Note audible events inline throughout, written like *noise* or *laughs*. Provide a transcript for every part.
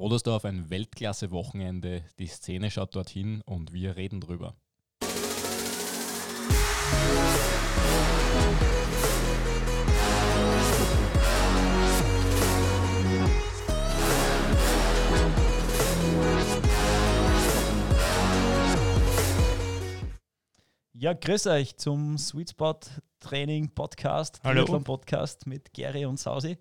Brodersdorf ein Weltklasse-Wochenende. Die Szene schaut dorthin und wir reden drüber. Ja, grüß euch zum Sweet Spot Training Podcast, Hallo. Triathlon Podcast mit Gary und Sausi.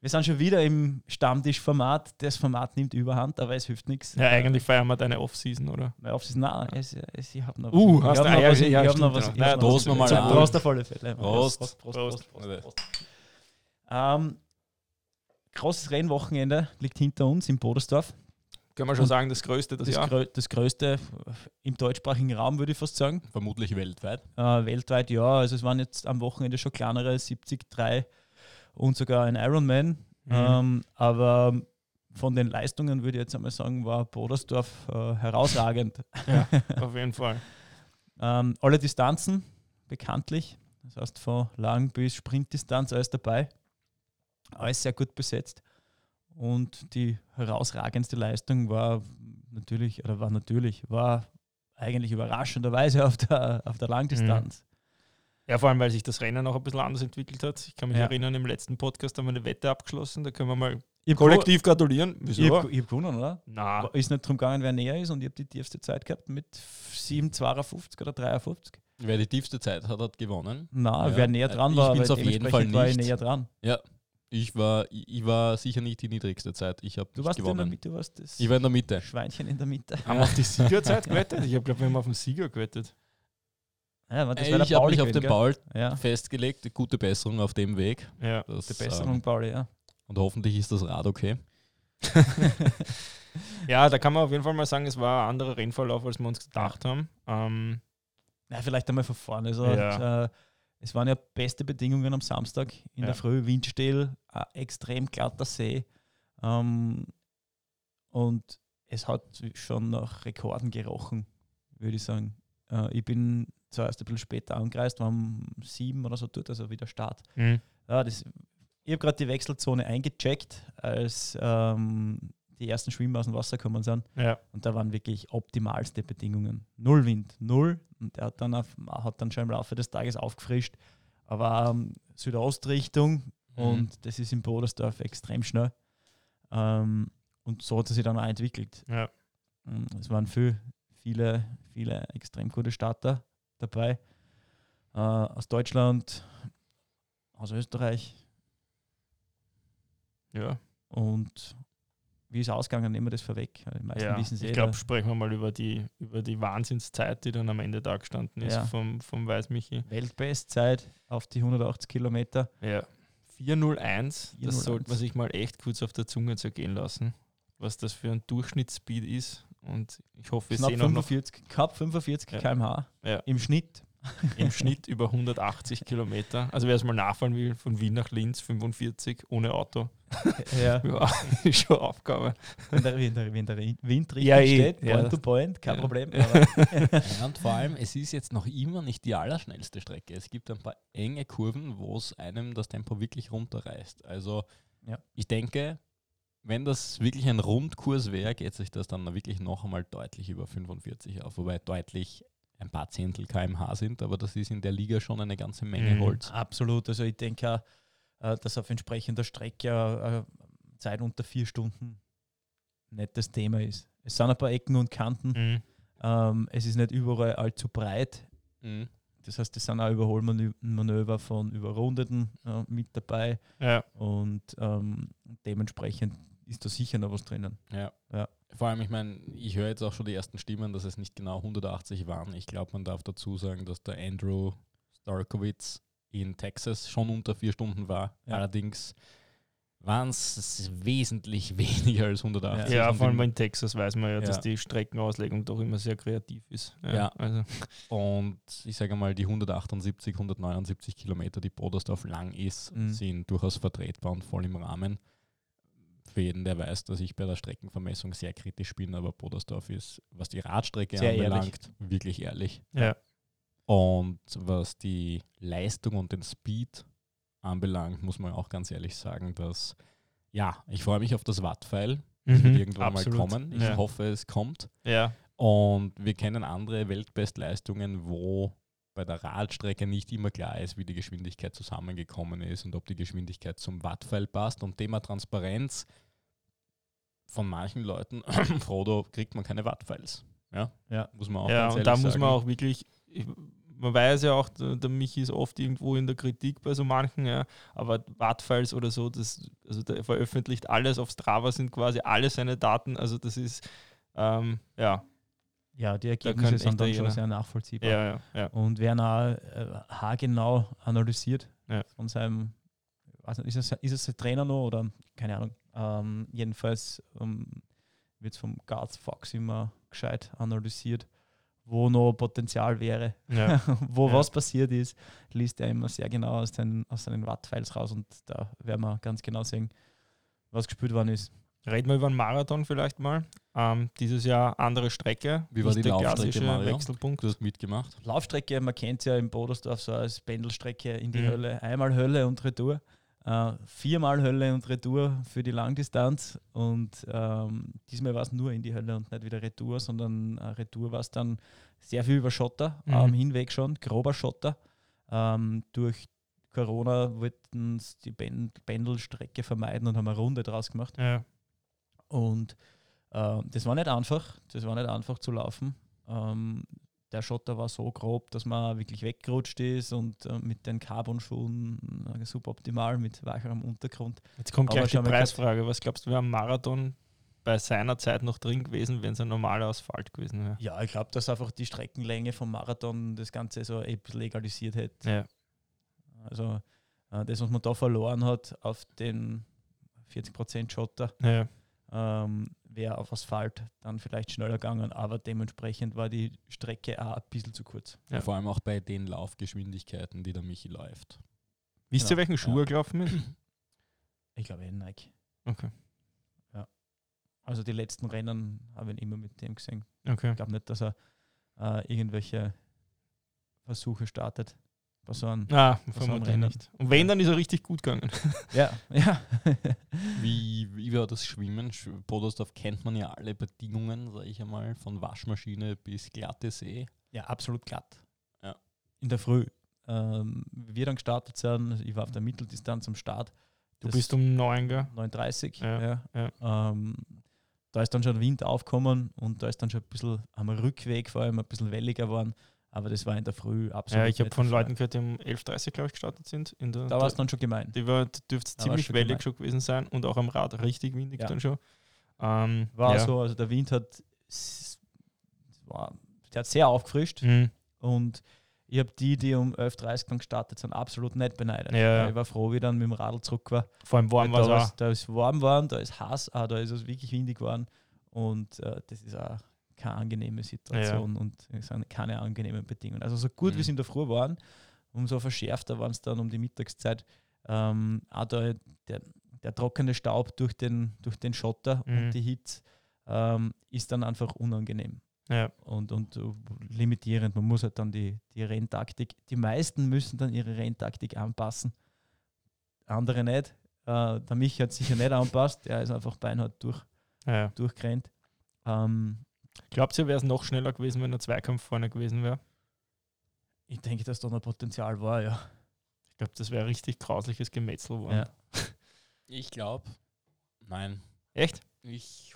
Wir sind schon wieder im Stammtisch-Format. Das Format nimmt überhand, aber es hilft nichts. Ja, eigentlich feiern wir deine Off-Season, oder? Weil auf nein, es, es, ich habe noch Uh, ich hast hab du- noch ja, was, ich ja, hab stimmt, noch was. ja. Prost was. noch mal Zum an. Prost auf alle Fälle. Prost. Prost, Prost, Prost. Prost, Prost, Prost. Ähm, großes Rennwochenende liegt hinter uns in Bodersdorf. Können wir schon Und sagen, das größte das, Das, Jahr? grö das größte im deutschsprachigen Raum, würde ich fast sagen. Vermutlich weltweit. Äh, weltweit ja, also es waren jetzt am Wochenende schon kleinere 70-3 und sogar ein Ironman. Mhm. Ähm, aber von den Leistungen würde ich jetzt einmal sagen, war Bodersdorf äh, herausragend. Ja, *laughs* auf jeden Fall. Ähm, alle Distanzen bekanntlich, das heißt von Lang- bis Sprintdistanz alles dabei. Alles sehr gut besetzt. Und die herausragendste Leistung war natürlich, oder war natürlich, war eigentlich überraschenderweise *laughs* auf der, auf der Langdistanz. Ja, vor allem, weil sich das Rennen noch ein bisschen anders entwickelt hat. Ich kann mich Ja. erinnern, im letzten Podcast haben wir eine Wette abgeschlossen. Da können wir mal Ich kollektiv gratulieren. Wieso? Ich habe hab gewonnen, oder? Na, Ist nicht darum gegangen, wer näher ist und ich habe die tiefste Zeit gehabt mit 7,52 oder 53. Wer die tiefste Zeit hat, hat gewonnen. Na, Ja. wer näher dran Ich war, bin's aber auf jeden Fall dementsprechend war ich nicht. näher dran. Ich war, ich war sicher nicht die niedrigste Zeit. Ich habe Du warst in der gewonnen. Mitte, du warst das Ich war in der Mitte. Schweinchen in der Mitte. haben wir auf die Siegerzeit *laughs* gewettet? Ich habe, glaube wir haben auf den Sieger gewettet. Ja, aber das Ey, ich habe mich auf den Paul? Ja, festgelegt. Gute Besserung auf dem Weg. Ja. Das, die Besserung, ähm, Pauli, ja. und hoffentlich ist das Rad okay. *laughs* ja, da kann man auf jeden Fall mal sagen, es war ein anderer Rennverlauf, als wir uns gedacht haben. Ähm, ja, vielleicht einmal von vorne. Also, Ja. äh, es waren ja beste Bedingungen am Samstag in Ja. der Früh, windstill, extrem glatter See. Ähm, und es hat schon nach Rekorden gerochen, würde ich sagen. Äh, ich bin zuerst ein bisschen später angereist, war um sieben oder so dort, also wieder Start. mhm. Ja, das, ich habe gerade die Wechselzone eingecheckt, als ähm, die ersten Schwimmer aus dem Wasser gekommen sind. ja. Und da waren wirklich optimalste Bedingungen. Null Wind, null. Und er hat dann, auf, hat dann schon im Laufe des Tages aufgefrischt. Aber ähm, Südostrichtung Mhm. und das ist in Bodersdorf extrem schnell. Ähm, und so hat er sich dann auch entwickelt. ja. Ähm, Es waren viel, viele, viele extrem gute Starter dabei. Äh, aus Deutschland, aus Österreich. ja. Und wie ist es ausgegangen, nehmen wir das vorweg. Die meisten ja. wissen es eh. Ich glaube, sprechen wir mal über die, über die Wahnsinnszeit, die dann am Ende da gestanden ist Ja. vom, vom Weißmichi. Weltbestzeit auf die 180 Kilometer. Ja. 401, 401. das sollte man sich mal echt kurz auf der Zunge zergehen lassen, was das für ein Durchschnittsspeed ist. Und ich hoffe, wir Knapp sehen auch noch 45, knapp 45 Ja. km/h Ja. im Schnitt. *laughs* im Schnitt über 180 Kilometer. Also wer es mal nachfahren will, von Wien nach Linz 45 ohne Auto. *laughs* Ja. Ja, *laughs* ist schon Aufgabe. Wenn der, wenn der, wenn der Wind richtig Ja, eh. steht, Ja. point to point, kein Ja. Problem. Aber Ja, und vor allem, es ist jetzt noch immer nicht die allerschnellste Strecke. Es gibt ein paar enge Kurven, wo es einem das Tempo wirklich runterreißt. Also Ja. ich denke, wenn das wirklich ein Rundkurs wäre, geht sich das dann wirklich noch einmal deutlich über 45 auf, wobei deutlich ein paar Zehntel kmh sind, aber das ist in der Liga schon eine ganze Menge Mhm. Holz. absolut. Also ich denke auch, äh, dass auf entsprechender Strecke äh, Zeit unter vier Stunden nicht das Thema ist. Es sind ein paar Ecken und Kanten. Mhm. Ähm, es ist nicht überall allzu breit. Mhm. Das heißt, es sind auch Überholmanöver von Überrundeten äh, mit dabei. Ja, Und ähm, dementsprechend ist da sicher noch was drinnen. Ja. Ja. Vor allem, ich meine, ich höre jetzt auch schon die ersten Stimmen, dass es nicht genau 180 waren. Ich glaube, man darf dazu sagen, dass der Andrew Starkowitz in Texas schon unter vier Stunden war. Ja. Allerdings waren es wesentlich *laughs* weniger als 180. ja vor allem in Texas weiß man ja, dass Ja. die Streckenauslegung doch immer sehr kreativ ist. Ja. Also, Und ich sage mal, die 178, 179 Kilometer, die Bodersdorf lang ist, Mhm. sind durchaus vertretbar und voll im Rahmen. Für jeden, der weiß, dass ich bei der Streckenvermessung sehr kritisch bin, aber Bodersdorf ist, was die Radstrecke Sehr anbelangt, wirklich ehrlich. ja. Und was die Leistung und den Speed anbelangt, muss man auch ganz ehrlich sagen, dass, ja, ich freue mich auf das Wattpfeil. Das wird Mhm, irgendwann absolut. mal kommen. Ich Ja. hoffe, es kommt. Ja, Und wir kennen andere Weltbestleistungen, wo bei der Radstrecke nicht immer klar ist, wie die Geschwindigkeit zusammengekommen ist und ob die Geschwindigkeit zum Wattpfeil passt. Und Thema Transparenz von manchen Leuten, *clears throat* Frodo, kriegt man keine Wattpfeils. Ja, Ja. muss man auch ja und da muss man auch wirklich, ich, man weiß ja auch, der, der Michi ist oft irgendwo in der Kritik bei so manchen, ja, aber Wattfiles oder so, das, also der veröffentlicht alles auf Strava, sind quasi alle seine Daten, also das ist, ähm, ja, Ja, die Ergebnisse echt sind dann schon sehr nachvollziehbar. ja, ja, ja. Und werden auch äh, haargenau analysiert von seinem, nicht, ist es, ist es der Trainer noch oder keine Ahnung. Ähm, jedenfalls ähm, wird es vom Garth Fox immer gescheit analysiert, wo noch Potenzial wäre, ja. *laughs* wo Ja. was passiert ist, liest er immer sehr genau aus, den, aus seinen Wattfiles raus und da werden wir ganz genau sehen, was gespielt worden ist. Reden wir über einen Marathon vielleicht mal. Ähm, dieses Jahr andere Strecke. Wie war die der Laufstrecke, klassische Mario? Wechselpunkt. Du hast mitgemacht. Laufstrecke, man kennt es ja in Bodersdorf so als Pendelstrecke in die Mhm. Hölle. Einmal Hölle und Retour. Äh, viermal Hölle und Retour für die Langdistanz. Und ähm, diesmal war es nur in die Hölle und nicht wieder Retour, sondern äh, Retour war es dann sehr viel über Schotter, Mhm. am Hinweg schon, grober Schotter. Ähm, durch Corona wollten sie die Pen- Pendelstrecke vermeiden und haben eine Runde draus gemacht. Ja. Und äh, das war nicht einfach, das war nicht einfach zu laufen. Ähm, der Schotter war so grob, dass man wirklich weggerutscht ist und äh, mit den Carbon-Schuhen äh, suboptimal mit weicherem Untergrund. Jetzt kommt Aber gleich die. Preisfrage. Was glaubst du, wäre am Marathon bei seiner Zeit noch drin gewesen, wenn es ein normaler Asphalt gewesen wäre? Ja, ich glaube, dass einfach die Streckenlänge vom Marathon das Ganze so ein bisschen legalisiert hätte. Ja. Also äh, das, was man da verloren hat auf den 40% Schotter, Ja. ähm, wäre auf Asphalt dann vielleicht schneller gegangen, aber dementsprechend war die Strecke auch ein bisschen zu kurz. Ja. Vor allem auch bei den Laufgeschwindigkeiten, die der Michi läuft. Wisst Genau. ihr, welchen Schuh Ja. er gelaufen ist? *clears throat* Ich glaube, eh Nike. Okay. Also die letzten Rennen habe ich ihn immer mit dem gesehen. Okay. Ich glaube nicht, dass er äh, irgendwelche Versuche startet. Bei so einem, Ah, so vermutlich nicht. Und wenn, dann ist er richtig gut gegangen. *laughs* ja, ja. *laughs* Wie, wie war das Schwimmen? Sch- Podersdorf kennt man ja alle Bedingungen, sage ich einmal, von Waschmaschine bis glatte See. ja, absolut glatt. Ja. In der Früh. Ähm, wir dann gestartet sind, ich war auf der Mitteldistanz am Start. Du Das- bist um 9, gell? 39. Ja, Ja, ja. Ähm, da ist dann schon Wind aufgekommen und da ist dann schon ein bisschen am Rückweg vor allem ein bisschen welliger geworden. Aber das war in der Früh absolut. Ja, ich habe von. Leuten gehört, die um 11.30 glaube ich gestartet sind. In der, Da war es dann schon gemein. die war, dürfte ziemlich schon wellig gemein. schon gewesen sein und auch am Rad richtig windig Ja. dann schon. Ähm, War ja. so, also der Wind hat, war, der hat sehr aufgefrischt Mhm. und ich habe die, die um 11.30 dann gestartet sind, absolut nicht beneidet. Ja. Ich war froh, wie dann mit dem Radl zurück war. Vor allem warm war da, es da ist warm geworden, da ist heiß, ah, da ist es wirklich windig geworden und äh, das ist auch keine angenehme Situation und es sind keine angenehmen Bedingungen. Also so gut Mhm. wie es in der Früh waren, umso verschärfter waren es dann um die Mittagszeit. Ähm, auch da der, der trockene Staub durch den, durch den Schotter Mhm. und die Hitze ähm, ist dann einfach unangenehm Ja. und, und äh, limitierend. Man muss halt dann die, die Renntaktik, die meisten müssen dann ihre Renntaktik anpassen, andere nicht. Äh, der Michi hat sicher nicht anpasst, der ist einfach beinhart durch, Ja. durchgerannt. Ähm, Glaubt ihr, wäre es noch schneller gewesen, wenn der Zweikampf vorne gewesen wäre? ich denke, dass da noch Potenzial war, ja. Ich glaube, das wäre richtig grausliches Gemetzel geworden. ja. *laughs* Ich glaube, nein. Echt? Ich,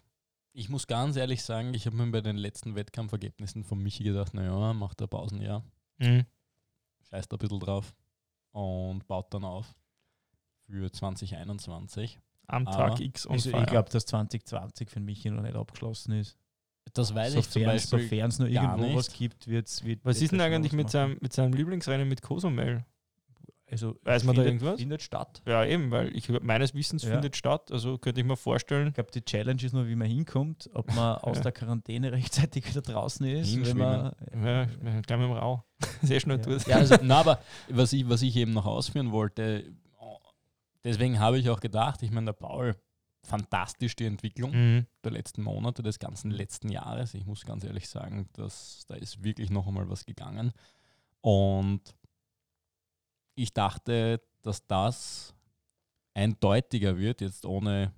ich muss ganz ehrlich sagen, ich habe mir bei den letzten Wettkampfergebnissen von Michi gedacht, naja, macht er Pausen, ja, Mhm. scheißt ein bisschen drauf und baut dann auf für 2021. Am Aber Tag X und Also ich glaube, dass 2020 für Michi noch nicht abgeschlossen ist. Das weiß ich zum Sofern Beispiel. es nur irgendwo was gibt, wird's, wird Was ist denn eigentlich mit seinem, mit seinem Lieblingsrennen mit Cozumel? Also Weiß man da findet, irgendwas? Findet statt. Ja, eben, weil ich meines Wissens Ja. findet statt. Also könnte ich mir vorstellen. Ich glaube, die Challenge ist nur, wie man hinkommt, ob man *laughs* aus Ja. der Quarantäne rechtzeitig wieder draußen ist. Wenn man, Ja, gleich mit dem Rau. *laughs* Sehr schnell Ja. durch. Ja, also, na, aber was ich, was ich eben noch ausführen wollte, deswegen habe ich auch gedacht, ich meine, der Paul, fantastisch die Entwicklung Mhm. der letzten Monate, des ganzen letzten Jahres. Ich muss ganz ehrlich sagen, dass da ist wirklich noch einmal was gegangen. Und ich dachte, dass das eindeutiger wird, jetzt ohne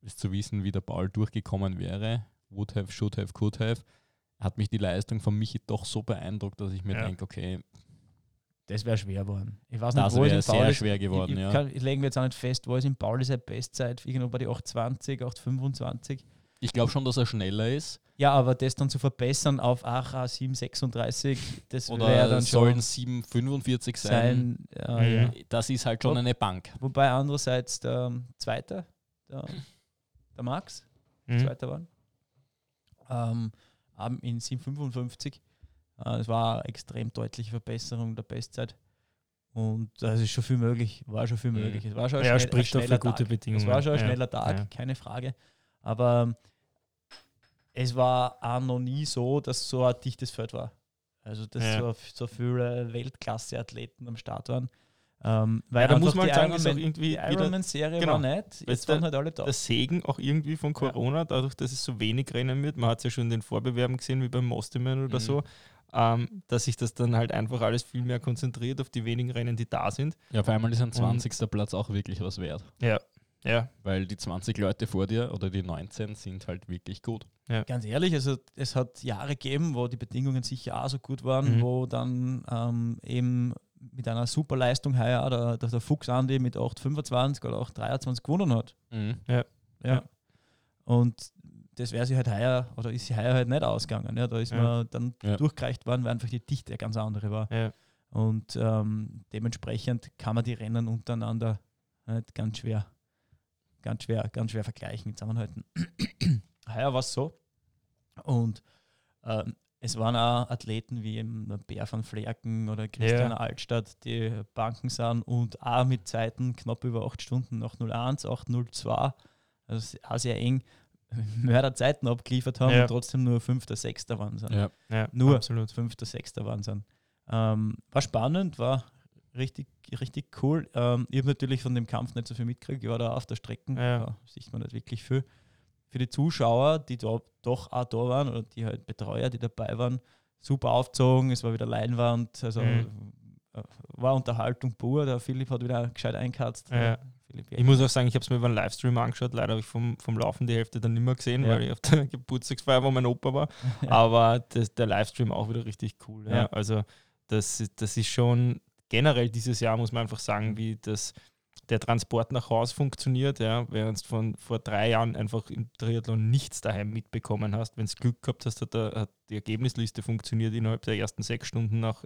ist zu wissen, wie der Ball durchgekommen wäre. Would have, should have, could have. Hat mich die Leistung von Michi doch so beeindruckt, dass ich mir Ja. denke, okay, Das wäre schwer geworden. Ich weiß das nicht, wo wäre ist sehr Pauli- schwer geworden. ich, ich, ja. kann, ich lege mir jetzt auch nicht fest, wo ist in Pauli seine Bestzeit? Irgendwo bei die 820, 825. Ich glaube schon, dass er schneller ist. Ja, aber das dann zu verbessern auf AHA 736, das wäre Oder dann sollen schon 7,45 sein. sein. Ja, ja. Das ist halt schon eine Bank. Wobei andererseits der ähm, Zweite, der, der Max, Mhm. Zweiter war, ähm, in 755. Äh, das war eine extrem deutliche Verbesserung der Bestzeit. Und das ist schon viel möglich, war schon viel Mhm. möglich. Es war schon ein, Ja, schnell, ein schneller gute Tag. Es war schon ein Ja. schneller Tag, Ja. keine Frage. Aber ähm, es war auch noch nie so, dass so ein dichtes Feld war. Also, dass Ja. so, so viele Weltklasse-Athleten am Start waren. Ähm, weil Ja, da muss man halt sagen, ist auch irgendwie die Ironman-Serie genau. war nicht. Weißt Jetzt waren halt alle da. der Segen auch irgendwie von Corona, dadurch, dass es so wenig Rennen wird. Man hat es ja schon in den Vorbewerben gesehen, wie beim Mostiman oder Mhm. so, ähm, dass sich das dann halt einfach alles viel mehr konzentriert auf die wenigen Rennen, die da sind. Ja, auf einmal ist ein 20. Platz auch wirklich was wert. Ja. Ja, Weil die 20 Leute vor dir oder die 19 sind halt wirklich gut. Ganz ehrlich, also es hat Jahre gegeben, wo die Bedingungen sicher auch so gut waren, Mhm. wo dann ähm, eben mit einer super Leistung heuer der, der, der Fuchs Andi mit 8,25 oder 8,23 gewonnen hat. Mhm. Ja. Ja. Und das wäre sie halt heuer, oder ist sie heuer halt nicht ausgegangen. Ja. Da ist Ja. man dann Ja. durchgereicht worden, weil einfach die Dichte eine ganz andere war. ja. Und ähm, dementsprechend kann man die Rennen untereinander halt ganz schwer, ganz schwer, ganz schwer vergleichen, zusammenhalten. *clears throat* Heuer war es so. Und ähm, es waren auch Athleten wie eben Bär van Flerken oder Christian Ja. Altstadt, die Banken sind und auch mit Zeiten knapp über 8 Stunden nach 01, 802, also auch sehr eng *laughs* Mörderzeiten abgeliefert haben Ja. und trotzdem nur 5., 6. waren. sind Ja. ja Nur absolut. fünfter, sechster waren sind. Ähm, war spannend, war richtig, richtig cool. Ähm, ich habe natürlich von dem Kampf nicht so viel mitgekriegt. Ich war da auf der Strecke, Ja. da sieht man nicht wirklich viel. Für die Zuschauer, die da doch auch da waren oder die halt Betreuer, die dabei waren, super aufgezogen. Es war wieder Leinwand, also Mhm. äh, war Unterhaltung pur. Der Philipp hat wieder gescheit einkatzt. Ja. Ich muss auch sagen, ich habe es mir über einen Livestream angeschaut. Leider habe ich vom, vom Laufen die Hälfte dann nicht mehr gesehen, Ja. weil ich auf *laughs* der Geburtstagsfeier, wo mein Opa war. Ja. *laughs* Aber das, der Livestream auch wieder richtig cool. Ja. Also das, ist- das ist schon generell dieses Jahr, muss man einfach sagen, wie das, der Transport nach Haus funktioniert. Ja. Während du von vor drei Jahren einfach im Triathlon nichts daheim mitbekommen hast. Wenn du Glück gehabt hast, hat, hat die Ergebnisliste funktioniert innerhalb der ersten sechs Stunden nach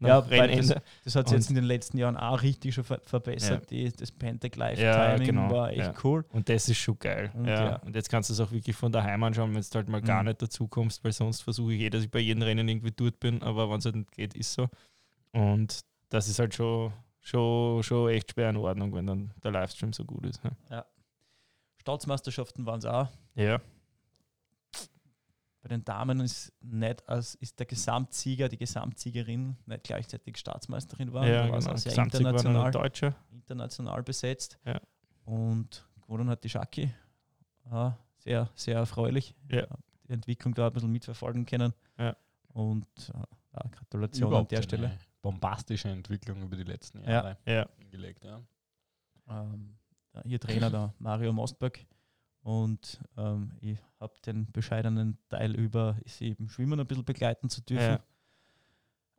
Ja, weil Rennende. Das hat sich jetzt in den letzten Jahren auch richtig schon ver verbessert. Die, das Pentac Live Ja, Timing genau, war echt ja. cool. Und das ist schon geil. Und ja. ja. Und jetzt kannst du es auch wirklich von daheim anschauen, wenn du halt mal gar Mhm. nicht dazu kommst, weil sonst versuche ich eh, dass ich bei jedem Rennen irgendwie dort bin, aber wenn es halt nicht geht, ist so. Und das ist halt schon, schon, schon echt schwer in Ordnung, wenn dann der Livestream so gut ist. ne? Staatsmeisterschaften waren es auch. Ja, Bei den Damen ist nicht als ist der Gesamtsieger, die Gesamtsiegerin nicht gleichzeitig Staatsmeisterin war. ja da war es genau. auch sehr Gesamtsieg war international, international besetzt. Ja. Und gewonnen hat die Schaki. Ja, sehr, sehr erfreulich. Ja. Die Entwicklung da ein bisschen mitverfolgen können. Ja. Und äh, ja, Gratulation an Überhaupt der eine Stelle. Bombastische Entwicklung über die letzten Ja. Jahre Ja, hingelegt. Ja. ähm, ja, ihr Trainer, *laughs* der Mario Mostberg. Und ähm, ich habe den bescheidenen Teil über, sie im Schwimmen ein bisschen begleiten zu dürfen. Ja.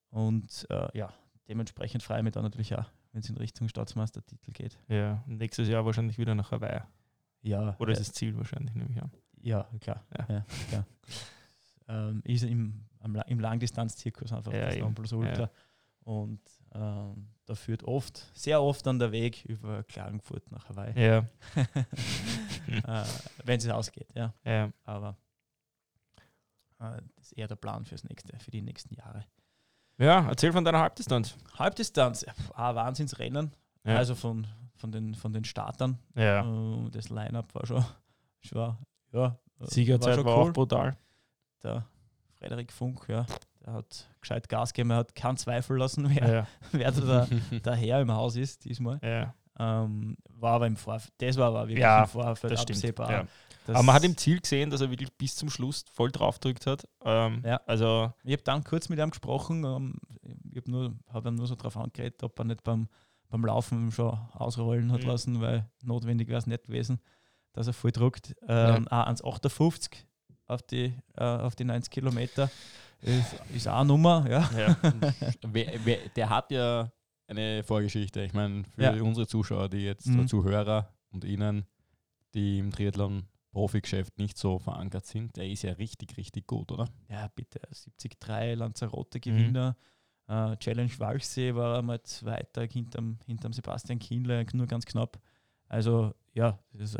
Und äh, ja, dementsprechend freue ich mich dann natürlich auch, wenn es in Richtung Staatsmeistertitel geht. ja. Nächstes Jahr wahrscheinlich wieder nach Hawaii. Ja, Oder ist äh, das Ziel wahrscheinlich, nehme ich an. ja klar. Ja. Ja. klar. *laughs* ähm, ist im, am, im Langdistanzzirkus einfach Ja, das eben. Nonplusultra. Ja. Und ähm, da führt oft, sehr oft dann der Weg über Klagenfurt nach Hawaii. Ja, *laughs* äh, *laughs* wenn es ausgeht, ja. ja. Aber äh, das ist eher der Plan fürs nächste, für die nächsten Jahre. Ja, erzähl von deiner Halbdistanz. Halbdistanz, ein Wahnsinnsrennen. Ja. Also von, von, den, von den Startern. ja. Äh, das Line-Up war schon, *laughs* schon ja, äh, Siegerzeit schon war, auch brutal. Der Frederik Funk, ja, der hat gescheit Gas gegeben, er hat keinen Zweifel lassen, *laughs* wer, Ja, wer da der, der Herr im Haus ist diesmal. ja, Ähm, war aber im Vorfeld, das war aber wirklich Ja, im Vorfeld das stimmt. absehbar. Ja. Das- Aber man hat im Ziel gesehen, dass er wirklich bis zum Schluss voll draufgedrückt hat. Ähm, Ja. Also, Ich habe dann kurz mit ihm gesprochen. Ähm, ich habe nur, hab nur so darauf angeredet, ob er nicht beim, beim Laufen schon ausrollen hat Mhm. lassen, weil notwendig wäre es nicht gewesen. dass er voll druckt. Ähm, Auch 1,58 auf die, äh, auf die 90 Kilometer ist, ist auch eine Nummer. Ja. Ja. *laughs* wer, wer, der hat ja eine Vorgeschichte. Ich meine, für Ja. unsere Zuschauer, die jetzt Mhm. Zuhörer und Ihnen, die im Triathlon Profigeschäft nicht so verankert sind, der ist ja richtig, richtig gut, oder? ja, bitte. 73 Lanzarote-Gewinner. Äh, Challenge Walchsee war einmal Zweiter hinterm, hinterm Sebastian Kienle, nur ganz knapp. Also, ja, das ist, äh,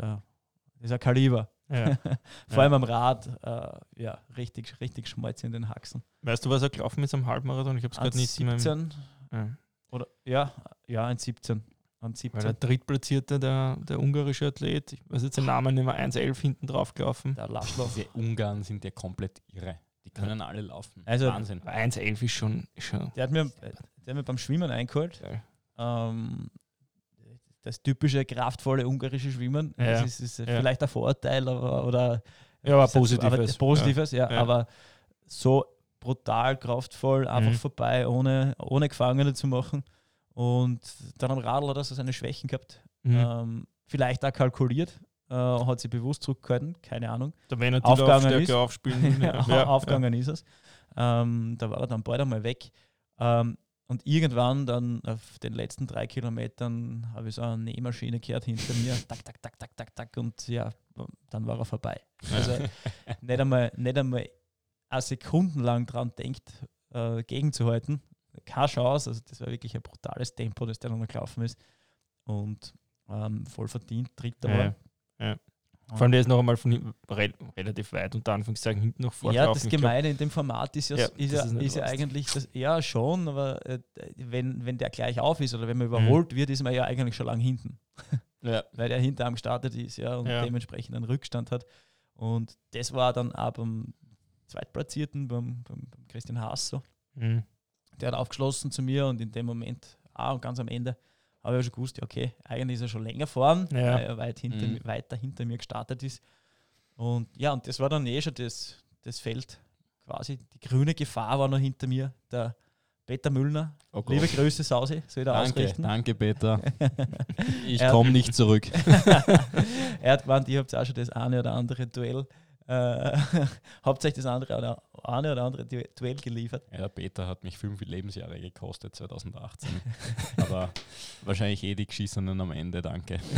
das ist ein Kaliber. Ja. *laughs* Vor Ja. allem am Rad, äh, ja, richtig, richtig Schmalz in den Haxen. Weißt du, was er gelaufen ist am Halbmarathon? Ich habe es gerade nicht in meinem. 17 Ja. Oder ja, ja, ein 17. Ein Weil 17. der Drittplatzierte, der, der ungarische Athlet, ich weiß jetzt den Namen nicht mehr, 1,11 hinten drauf gelaufen. Der Laszlo. Die Ungarn sind ja komplett irre. Die können alle laufen. Also- Wahnsinn. Aber 1,11 ist schon, schon Der hat mir, der hat mir beim Schwimmen eingeholt. Ähm, das typische kraftvolle ungarische Schwimmen. Ja. Das ist, ist Ja. vielleicht ein Vorurteil aber, oder Ja, aber positives. Aber positives, ja. Ja. Aber so brutal, kraftvoll, einfach Mhm. vorbei, ohne, ohne Gefangene zu machen. Und dann am Radl hat er so seine Schwächen gehabt. Ja. Mhm. Ähm, vielleicht auch kalkuliert, äh, hat sich bewusst zurückgehalten, keine Ahnung. Da wenn er die aufgegangen ist. aufspielen. Ja. *laughs* Ja. Aufgegangen ist es. Ähm, da war er dann bald einmal weg. Ähm, und irgendwann dann auf den letzten drei Kilometern habe ich so eine Nähmaschine gehört hinter mir. *laughs* Tak, tak, tak, tak, tak, tak. Und ja, dann war er vorbei. Also nicht einmal, nicht einmal eine Sekunden lang dran denkt, äh, gegenzuhalten. Keine Chance. Also das war wirklich ein brutales Tempo, das der noch gelaufen ist. Und ähm, voll verdient, dritter Ja, war. ja. Vor allem der ist noch einmal von re relativ weit, unter Anführungszeichen, hinten noch Ja, vorgelaufen. das Ich glaub, Gemeine in dem Format ist ja, Ja, ist ja, ist ist ja eigentlich, das, ja schon, aber äh, wenn, wenn der gleich auf ist oder wenn man Mhm. überholt wird, ist man ja eigentlich schon lang hinten, *laughs* Ja. weil der hinter einem gestartet ist ja, und Ja. dementsprechend einen Rückstand hat. Und das war dann auch beim Zweitplatzierten, beim, beim, beim Christian Haas so. Mhm. Der hat aufgeschlossen zu mir und in dem Moment, ah, und ganz am Ende, habe ich schon gewusst, ja, okay, eigentlich ist er schon länger vorn, Ja. weil er weit hinter, Mhm. weiter hinter mir gestartet ist. Und ja, und das war dann eh schon das, das Feld quasi. Die grüne Gefahr war noch hinter mir. Der Peter Müllner. Oh. Liebe Grüße, Sausi, soll er Danke, ausrichten. danke, Peter. *laughs* Ich komme nicht zurück. *laughs* er hat gemeint, ihr habt auch schon das eine oder andere Duell, äh, *laughs* euch das andere oder eine oder andere Du- Duell geliefert. Ja, Peter hat mich fünf Lebensjahre gekostet 2018. *laughs* Aber wahrscheinlich eh die geschissenen am Ende, danke. *laughs*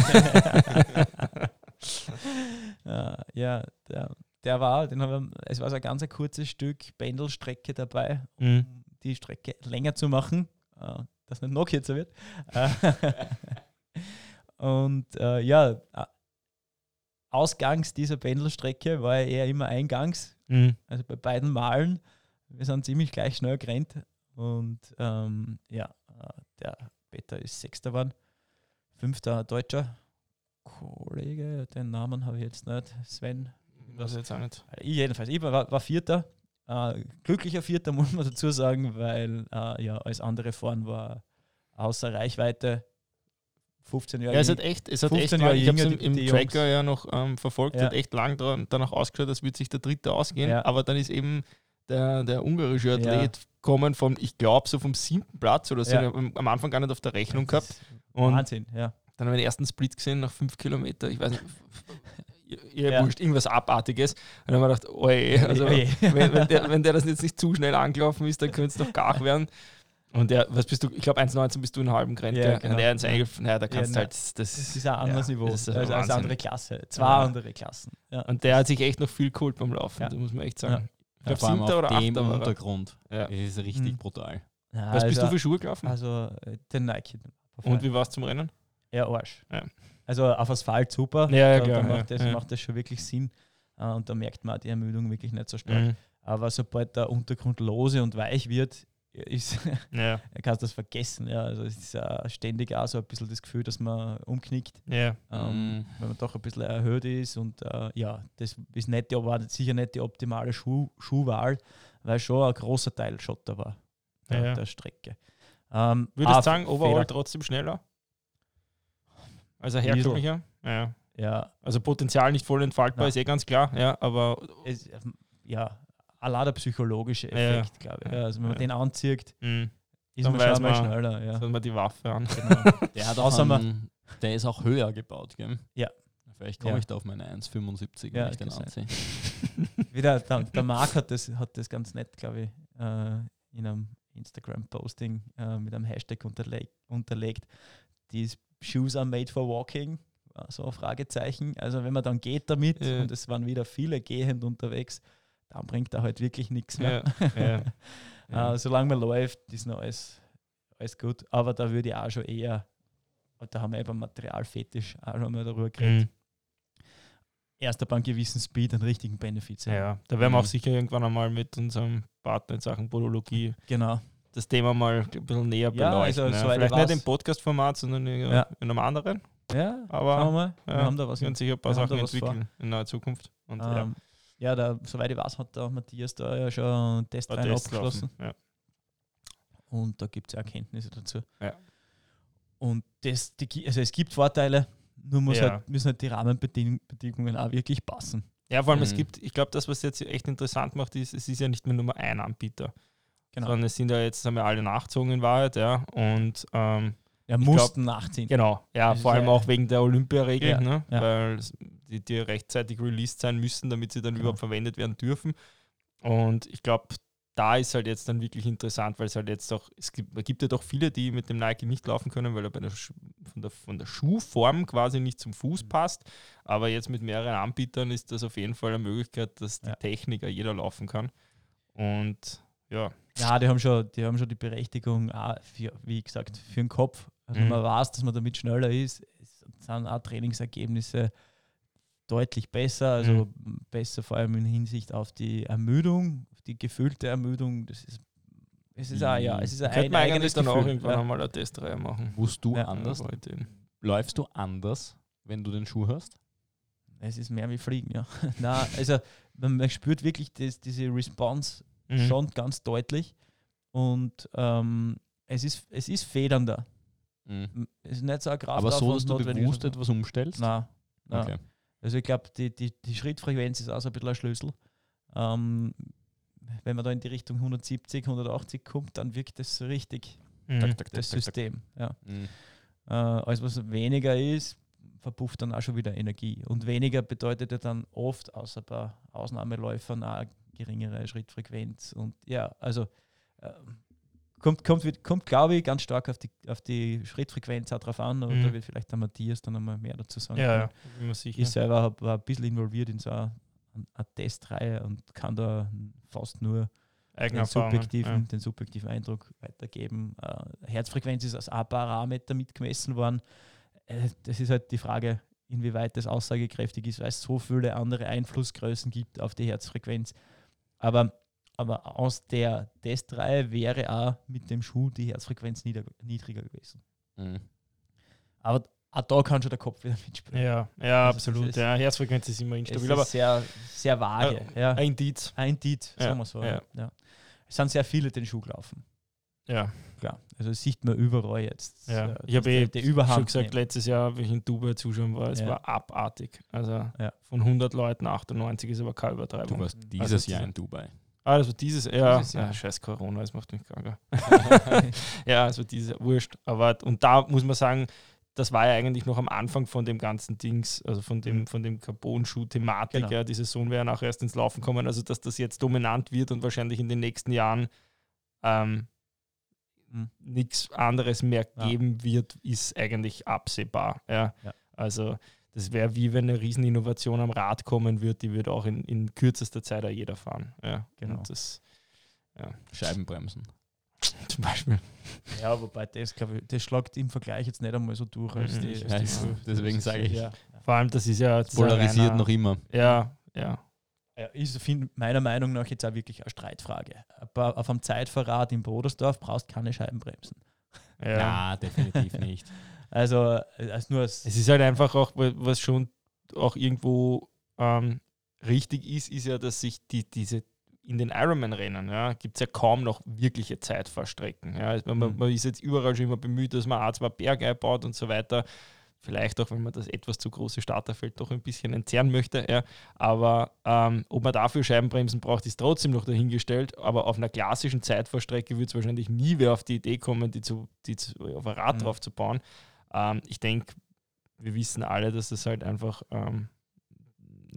Ja, der, der war, den haben wir, es war so ein ganz ein kurzes Stück Pendelstrecke dabei, um Mhm. die Strecke länger zu machen, äh, dass nicht noch kürzer wird. Und äh, ja, ausgangs dieser Pendelstrecke war er eher immer eingangs, Mhm. also bei beiden Malen. Wir sind ziemlich gleich schnell gerannt und ähm, ja, äh, der Peter ist Sechster geworden, fünfter Deutscher Kollege, den Namen habe ich jetzt nicht, Sven. Was jetzt auch nicht. Ich jedenfalls, ich war, war Vierter, äh, glücklicher Vierter *laughs* muss man dazu sagen, weil äh, ja alles andere vorn war außer Reichweite 15 Jahre. Ja, es hat echt, es hat 15 echt lang, Jahre ich habe es im, im Tracker Jungs. ja noch ähm, verfolgt, Ja. hat echt lang dran, danach ausgeschaut, als würde sich der Dritte ausgehen, Ja. aber dann ist eben der, der ungarische Ja. Athlet kommen vom, ich glaube, so vom siebten Platz oder so, Ja. am Anfang gar nicht auf der Rechnung gehabt. Und Wahnsinn, ja. dann habe ich den ersten Split gesehen nach fünf Kilometern, ich weiß nicht, ihr Ja. wurscht, irgendwas Abartiges. Und dann habe ich gedacht, oje, *laughs* also Oje. wenn, wenn, der, wenn der das jetzt nicht zu schnell angelaufen ist, dann könnte es doch gar werden. Und der, was bist du, ich glaube 1,19 bist du in halben Grenze. Ja, genau. Und der ins Eingriff, naja, da kannst Ja, halt, das, Das ist ein anderes ja, Niveau, das also ist eine Wahnsinn. andere Klasse. Zwei Ja. andere Klassen. Ja. Und der hat sich echt noch viel geholt beim Laufen, Ja. da muss man echt sagen. Ich glaube, siebter oder dem achter er. Untergrund. Ja. Es ist richtig Mhm. brutal. Ja, Was bist also, du für Schuhe gelaufen? Also äh, den Nike. Und wie war es zum Rennen? Ja, Arsch. Ja. Also auf Asphalt super. Ja, ja, da, klar, da macht, ja, das, ja. macht das schon wirklich Sinn. Äh, Und da merkt man auch die Ermüdung wirklich nicht so stark. Mhm. Aber sobald der Untergrund lose und weich wird, ist, *laughs* Ja, kannst du das vergessen. Ja. Also es ist äh, ständig auch so ein bisschen das Gefühl, dass man umknickt, ja. ähm, Mhm. wenn man doch ein bisschen erhöht ist. Und äh, ja, das ist nicht die, war sicher nicht die optimale Schuh, Schuhwahl, weil schon ein großer Teil Schotter war der, Ja, ja. der Strecke. Ähm, Würdest du sagen, overall Fehler- trotzdem schneller? Also herkömmlicher? Ja. Ja, Also Potenzial nicht voll entfaltbar, Nein. ist eh ganz klar, ja, aber es, ja, allein der psychologische. Effekt, glaube ich. Ja, also wenn man Ja. den anzieht, mh, ist Dann man schon mal schneller. Ja. dann wir die Waffe an. Genau. *laughs* Der, hat auch einen, der ist auch höher gebaut, gell? Ja. Vielleicht komme Ja. ich da auf meine 1,75, wenn Ja, ich den anziehe. *laughs* Wieder, der, der Marc hat das, hat das ganz nett, glaube ich, äh, in einem Instagram-Posting äh, mit einem Hashtag unterleg unterlegt. These shoes are made for walking. So ein Fragezeichen. Also wenn man dann geht damit Ja. und es waren wieder viele gehend unterwegs, dann bringt er halt wirklich nichts mehr. Ja, ja. *laughs* Äh, solange man läuft, ist noch alles, alles gut. Aber da würde ich auch schon eher, da haben wir eben Materialfetisch auch schon mal darüber geredet. Mhm. Erst ab einem gewissen Speed einen richtigen Benefit sehen. Ja, da werden wir auch Mhm. sicher irgendwann einmal mit unserem Partner in Sachen Podologie Genau. das Thema mal ein bisschen näher Ja, beleuchten. also ja. soweit ich Vielleicht nicht im Podcast-Format, sondern in, Ja. in einem anderen. Ja, Aber, wir ja, wir haben da was. Wir werden sicher ein paar da Sachen was vor. entwickeln in naher Zukunft. Und Ähm, ja, da, soweit ich weiß, hat der Matthias da ja schon einen Test ja, rein Tests abgeschlossen. Ja. Und da gibt es ja Erkenntnisse dazu. Ja. Und das, die, also es gibt Vorteile, nur muss Ja. halt, müssen halt die Rahmenbedingungen auch wirklich passen. Ja, vor allem es Mhm. gibt, ich glaube, das, was jetzt echt interessant macht, ist, es ist ja nicht mehr nur ein Anbieter, Genau. sondern es sind ja jetzt, haben wir alle nachgezogen in Wahrheit, ja. Und ähm, Ja, mussten nachziehen. genau, ja, vor allem ja- auch wegen der Olympiaregel, ne? weil die, die rechtzeitig released sein müssen, damit sie dann Genau. überhaupt verwendet werden dürfen. Und ich glaube, da ist halt jetzt dann wirklich interessant, weil es halt jetzt auch, es gibt, es gibt ja doch viele, die mit dem Nike nicht laufen können, weil er der, von, der, von der Schuhform quasi nicht zum Mhm. Fuß passt. Aber jetzt mit mehreren Anbietern ist das auf jeden Fall eine Möglichkeit, dass die Ja. Techniker jeder laufen kann. Und ja, Ja, die haben schon die, haben schon die Berechtigung, auch für, wie gesagt, für den Kopf. Also Mhm. man weiß, dass man damit schneller ist. Es sind auch Trainingsergebnisse deutlich besser, also Mhm. besser vor allem in Hinsicht auf die Ermüdung, die gefühlte Ermüdung. Das ist, es ist auch, ja, es ist ein, könnte man eigentlich eigenes dann auch irgendwann ja. einmal eine Testreihe machen. Musst du Ja. anders? Läufst du anders, wenn du den Schuh hast? Es ist mehr wie Fliegen, ja. *laughs* Nein, also man, man spürt wirklich das, diese Response Mhm. schon ganz deutlich und ähm, es, ist, es ist federnder. Mhm. Es ist nicht so ein Kraft Aber so, dass du bewusst etwas umstellst? Nein, nein. Okay. Also ich glaube, die, die, die Schrittfrequenz ist auch so ein bisschen ein Schlüssel. Ähm, wenn man da in die Richtung 170, 180 kommt, dann wirkt das so richtig, Mhm. Das tak. System. Ja. Mhm. Äh, alles, was weniger ist, verpufft dann auch schon wieder Energie. Und weniger bedeutet ja dann oft, außer bei Ausnahmeläufern, auch geringere Schrittfrequenz. Und ja, also ähm, kommt, kommt, kommt glaube ich, ganz stark auf die, auf die Schrittfrequenz auch drauf an. Aber Mhm. da wird vielleicht der Matthias dann einmal mehr dazu sagen. Ja, können. ja, bin mir sicher. Ich selber hab, war ein bisschen involviert in so eine, eine Testreihe und kann da fast nur den subjektiven, den subjektiven Eindruck weitergeben. Äh, Herzfrequenz ist als ein Parameter mitgemessen worden. Äh, das ist halt die Frage, inwieweit das aussagekräftig ist, weil es so viele andere Einflussgrößen gibt auf die Herzfrequenz. Aber, aber aus der Testreihe wäre auch mit dem Schuh die Herzfrequenz nieder, niedriger gewesen. Mhm. Aber auch da kann schon der Kopf wieder mitspielen. Ja, ja, Also absolut. ist- ja, Herzfrequenz ist immer Es instabil, ist aber sehr, sehr vage. Äh, ja. ein Indiz. Ein Indiz, Ja, sagen wir so. ja. Ja. Es sind sehr viele den Schuh gelaufen. Ja, Klar. Also das sieht man überall jetzt. ja. äh, Ich habe eh schon gesagt, nehmen. letztes Jahr, wie ich in Dubai zuschauen war, es Ja. war abartig. Also Ja. von 100 Leuten 98 ist aber keine Du Übertreibung. warst Also dieses Jahr diese- in Dubai. Ah, das war dieses, ja, Dieses Jahr. ja scheiß Corona, das macht mich krank. *laughs* ja, also diese, wurscht. Aber, und da muss man sagen, das war ja eigentlich noch am Anfang von dem ganzen Dings, also von dem, von dem Carbon-Schuh-Thematik. Genau. Ja, die Saison wäre ja nachher erst ins Laufen kommen. Also, dass das jetzt dominant wird und wahrscheinlich in den nächsten Jahren ähm, Mhm. nichts anderes mehr Ja. geben wird, ist eigentlich absehbar. Ja. Ja. Also, das wäre wie wenn eine Rieseninnovation am Rad kommen wird, die wird auch in, in kürzester Zeit auch jeder fahren. Ja. Genau. Und das Scheibenbremsen. *laughs* zum Beispiel. Ja, wobei das, glaube ich, das schlagt im Vergleich jetzt nicht einmal so durch als Mhm, die. als die weiß. Schuhe. Deswegen sage ich. Ja, Vor allem, das ist ja das ist ja Polarisiert reiner- noch immer. Ja, ja. ja. ist find, meiner Meinung nach jetzt auch wirklich eine Streitfrage. Aber auf einem Zeitverrat in Brodersdorf brauchst du keine Scheibenbremsen. ja. Ja, definitiv nicht. *laughs* Also, äh, als nur als. Es ist halt einfach auch, wa- was schon auch irgendwo ähm, richtig ist, ist ja, dass sich die, diese in den Ironman-Rennen ja, gibt es ja kaum noch wirkliche Zeitfahrstrecken. Ja. Also man, Mhm. man ist jetzt überall schon immer bemüht, dass man auch zwei Berge einbaut und so weiter. Vielleicht auch, wenn man das etwas zu große Starterfeld doch ein bisschen entzerren möchte. Ja. Aber ähm, ob man dafür Scheibenbremsen braucht, ist trotzdem noch dahingestellt. Aber auf einer klassischen Zeitfahrstrecke wird es wahrscheinlich nie wer auf die Idee kommen, die, zu, die zu, auf ein Rad Mhm. drauf zu bauen. Ähm, ich denke, wir wissen alle, dass das halt einfach ähm,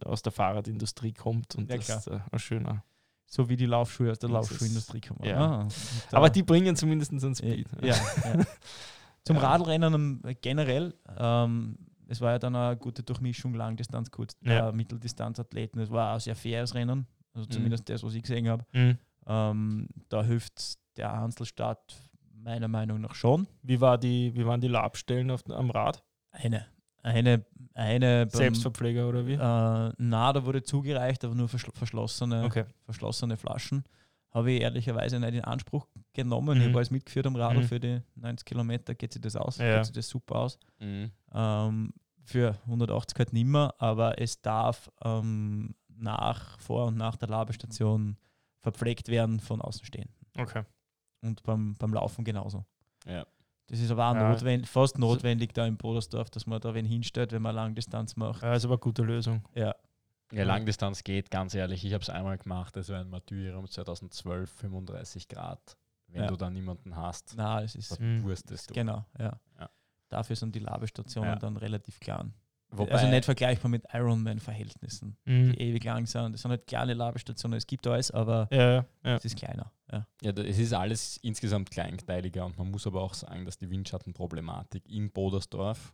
aus der Fahrradindustrie kommt und Ja, das ist äh, ein schöner. So wie die Laufschuhe aus der Laufschuhindustrie kommen. ja. Ah, Aber die bringen zumindest einen Speed. ja, ja. *laughs* Zum. Radlrennen ähm, generell, ähm, es war ja dann eine gute Durchmischung, Langdistanz, Kurz, Ja. äh, Mitteldistanzathleten. Es war ein sehr faires Rennen, also Mhm. zumindest das, was ich gesehen habe. Mhm. Ähm, da hilft der Hanselstadt meiner Meinung nach schon. Wie, war die, wie waren die Labstellen auf, am Rad? Eine. Eine, eine beim- Selbstverpfleger oder wie? Äh, na, da wurde zugereicht, aber nur verschl verschlossene, Okay. verschlossene Flaschen. Habe ich ehrlicherweise nicht in Anspruch genommen. Ich Mhm. habe alles mitgeführt am Radl Mhm. für die 90 Kilometer. Geht sich das aus? Ja. Geht sich das super aus? Mhm. Ähm, für 180 halt nimmer, aber es darf ähm, nach, vor und nach der Labestation verpflegt werden von Außenstehenden. Okay. Und beim, beim Laufen genauso. Ja. Das ist aber auch Ja. notwendig, fast notwendig da in Bodersdorf, dass man da wen hinstellt, wenn man Langdistanz macht. Ja, ist aber eine gute Lösung. Ja, Ja, Langdistanz geht, ganz ehrlich. Ich habe es einmal gemacht, das war ein Martyrium 2012, 35 Grad. Wenn Ja. du da niemanden hast, na, es ist verwurstest du. genau, ja. Ja. Dafür sind die Labestationen Ja. dann relativ klein. Wobei, also nicht vergleichbar mit Ironman-Verhältnissen, Mhm. die ewig lang sind. Das sind halt kleine Labestationen, es gibt alles, aber Ja, ja, es ist kleiner. Ja. ja, es ist alles insgesamt kleinteiliger und man muss aber auch sagen, dass die Windschattenproblematik in Bodersdorf,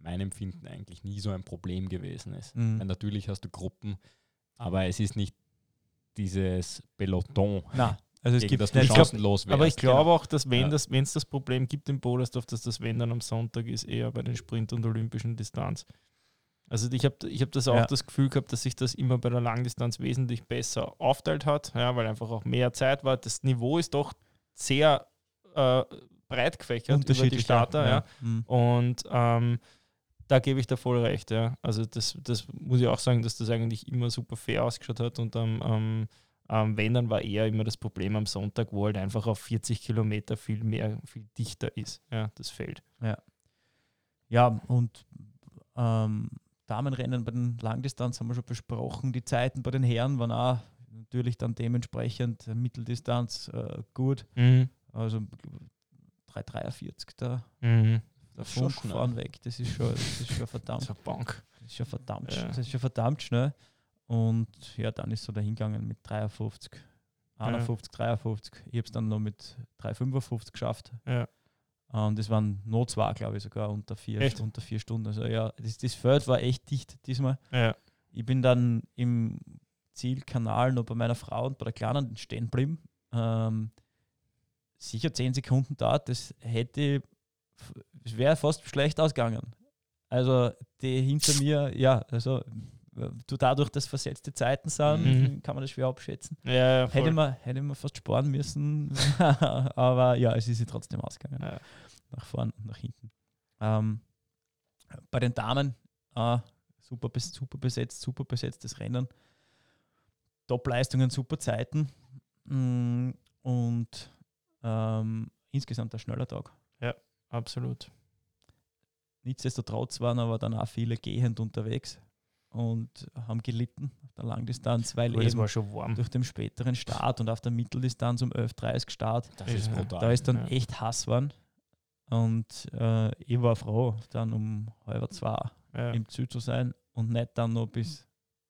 mein Empfinden, eigentlich nie so ein Problem gewesen ist. Mhm. Weil natürlich hast du Gruppen, aber es ist nicht dieses Peloton, Na, also es gibt das glaub- chancenlos wärst. Aber ich glaube auch, dass wenn Ja. das, wenn es das Problem gibt in Bodersdorf, dass das wenn dann am Sonntag ist, eher bei den Sprint- und Olympischen Distanz. Also ich habe ich hab das auch Ja. das Gefühl gehabt, dass sich das immer bei der Langdistanz wesentlich besser aufteilt hat, ja, weil einfach auch mehr Zeit war. Das Niveau ist doch sehr äh, breit gefächert über die. Starter. Ja. Mhm. Und ähm, da gebe ich da voll recht. Ja. Also das, das muss ich auch sagen, dass das eigentlich immer super fair ausgeschaut hat. Und am ähm, ähm, wenn, dann war eher immer das Problem am Sonntag, wo halt einfach auf 40 Kilometer viel mehr, viel dichter ist, ja, das Feld. Ja, und ähm, Damenrennen bei den Langdistanz haben wir schon besprochen. Die Zeiten bei den Herren waren auch natürlich dann dementsprechend äh, Mitteldistanz äh, gut. Also 3,43 da, Mhm. der ist Funk fahren weg. Das ist schon, das ist schon verdammt, So Bank. das ist schon verdammt, Ja. das ist schon verdammt schnell. Und ja, dann ist so dahingegangen mit 53, 51, 53. Ich habe es dann noch mit 3,55 geschafft. Ja. Und das waren noch zwei, glaube ich, sogar unter vier, Echt? unter vier Stunden. Also ja, das, das Feld war echt dicht diesmal. Ja. Ich bin dann im Zielkanal noch bei meiner Frau und bei der Kleinen stehen geblieben. Ähm, sicher zehn Sekunden dort, das hätte, es wäre fast schlecht ausgegangen. Also die hinter mir, ja, also du dadurch, dass versetzte Zeiten sind, Mhm. kann man das schwer abschätzen. Ja, ja. Hätte man, hätte man fast sparen müssen, *laughs* aber ja, es ist ja trotzdem ausgegangen. Ja. Nach vorn und nach hinten. Ähm, bei den Damen äh, super, super besetzt, super besetztes Rennen. Top-Leistungen, super Zeiten. Mm, und ähm, insgesamt ein schneller Tag. Absolut. Nichtsdestotrotz waren aber dann auch viele gehend unterwegs und haben gelitten auf der Langdistanz, weil Aber eben war schon warm. durch den späteren Start und auf der Mitteldistanz um 11.30 Start. das ist brutal. Da ist dann ja. echt Hass geworden. Und äh, ich war froh, dann um halb zwei Ja. im Ziel zu sein und nicht dann noch bis.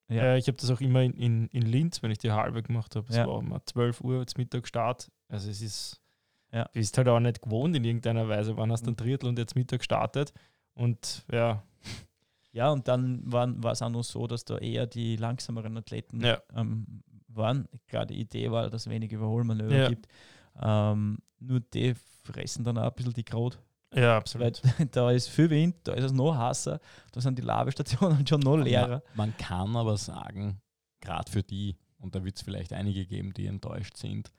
Ja. Ja. ich habe das auch immer in, in, in Linz, wenn ich die halbe gemacht habe. Es Ja. war um 12 Uhr zum Mittag Start. Also es ist, Ja. du bist halt auch nicht gewohnt in irgendeiner Weise. Wann hast du ein Drittel und jetzt Mittag startet? Und ja, ja, und dann waren- war es auch noch so, dass da eher die langsameren Athleten Ja. ähm, waren. Klar, die Idee war, dass es wenig Überholmanöver Ja. gibt. Ähm, nur die fressen dann auch ein bisschen die Krot. ja, Weil absolut. *laughs* da ist viel Wind, da ist es noch heißer, da sind die Labestationen *laughs* schon noch leerer. Man, man kann aber sagen, gerade für die, und da wird es vielleicht einige geben, die enttäuscht sind,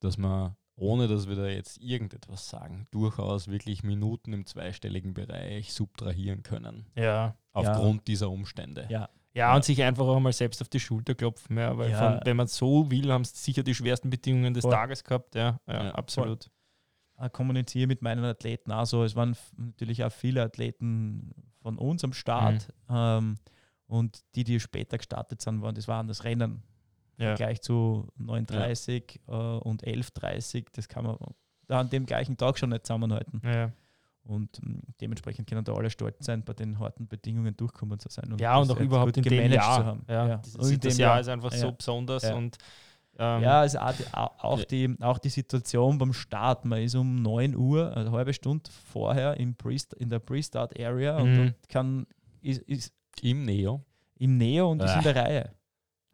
dass man, ohne dass wir da jetzt irgendetwas sagen, durchaus wirklich Minuten im zweistelligen Bereich subtrahieren können. Ja. Aufgrund dieser Umstände. Ja, Ja, und sich einfach auch mal selbst auf die Schulter klopfen. Ja, weil Ja. von, wenn man so will, haben sie sicher die schwersten Bedingungen des Voll. Tages gehabt. Ja, ja, Ja, absolut. äh, kommuniziere mit meinen Athleten auch so. Es waren natürlich auch viele Athleten von uns am Start. Mhm. Ähm, und die, die später gestartet sind, waren, das waren das Rennen. Im Ja. Vergleich zu 9.30 äh, und 11.30, das kann man da an dem gleichen Tag schon nicht zusammenhalten. Ja. Und ähm, dementsprechend können da alle stolz sein, bei den harten Bedingungen durchkommen zu sein. ja, und auch überhaupt in dem gemanagt Jahr. zu haben. Ja, Und Dieses, in das dem Jahr ist einfach so Ja. besonders Ja. und ähm, Ja, also auch die, auch, die, Situation beim Start. Man ist um 9 Uhr, also eine halbe Stunde vorher im Pre in der Pre-Start-Area und Mhm. dann kann, ist, ist Im Neo. im Neo und ist Ah. in der Reihe.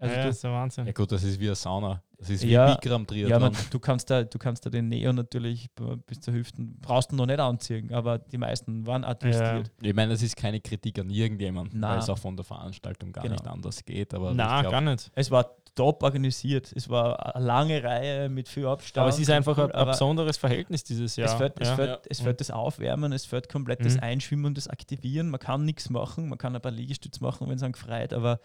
Also ja, das ist der Wahnsinn. Ja gut, das ist wie eine Sauna. Das ist wie Ja. Bikram ja, Triathlon. man, du, kannst da, du kannst da den Neo natürlich bis zur Hüften, brauchst du noch nicht anziehen, aber die meisten waren attestiert. ich meine, das ist keine Kritik an irgendjemanden, Nein. weil es auch von der Veranstaltung gar Genau. nicht anders geht. Aber Na, ich glaub, gar nicht. Es war top organisiert, es war eine lange Reihe mit viel Abstand. Aber es ist einfach ein, ein besonderes Verhältnis dieses Jahr. Es fällt, es, ja. fällt, Ja. es fällt das Aufwärmen, es fällt komplett das Mhm. Einschwimmen und das Aktivieren. Man kann nichts machen, man kann ein paar Liegestütze machen, wenn es einem gefreut, aber